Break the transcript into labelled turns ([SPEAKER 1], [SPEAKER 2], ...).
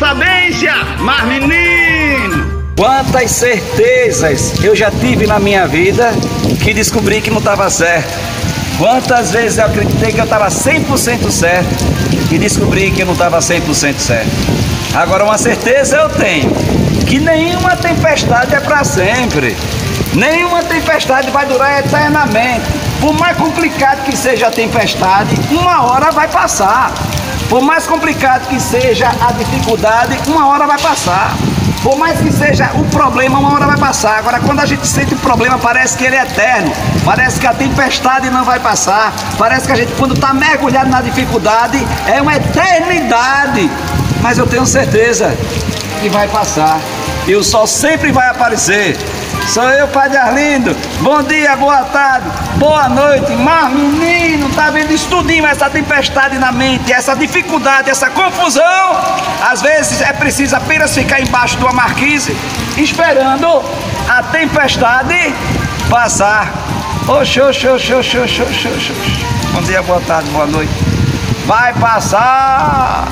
[SPEAKER 1] sabência, mas menino! Quantas certezas eu já tive na minha vida que descobri que não estava certo. Quantas vezes eu acreditei que eu estava 100% certo e descobri que eu não estava 100% certo. Agora, uma certeza eu tenho: que nenhuma tempestade é para sempre. Nenhuma tempestade vai durar eternamente. Por mais complicado que seja a tempestade, uma hora vai passar. Por mais complicado que seja a dificuldade, uma hora vai passar. Por mais que seja o problema, uma hora vai passar. Agora, quando a gente sente o problema, parece que ele é eterno. Parece que a tempestade não vai passar. Parece que a gente, quando está mergulhado na dificuldade, é uma eternidade. Mas eu tenho certeza que vai passar. E o sol sempre vai aparecer. Sou eu, Padre Arlindo. Bom dia, boa tarde, boa noite. Mas, menino, tá vendo isso tudinho, essa tempestade na mente, essa dificuldade, essa confusão. Às vezes é preciso apenas ficar embaixo de uma marquise, esperando a tempestade passar. Oxe, oxe, oxe, oxe, oxe, oxe, oxe. Bom dia, boa tarde, boa noite. Vai passar.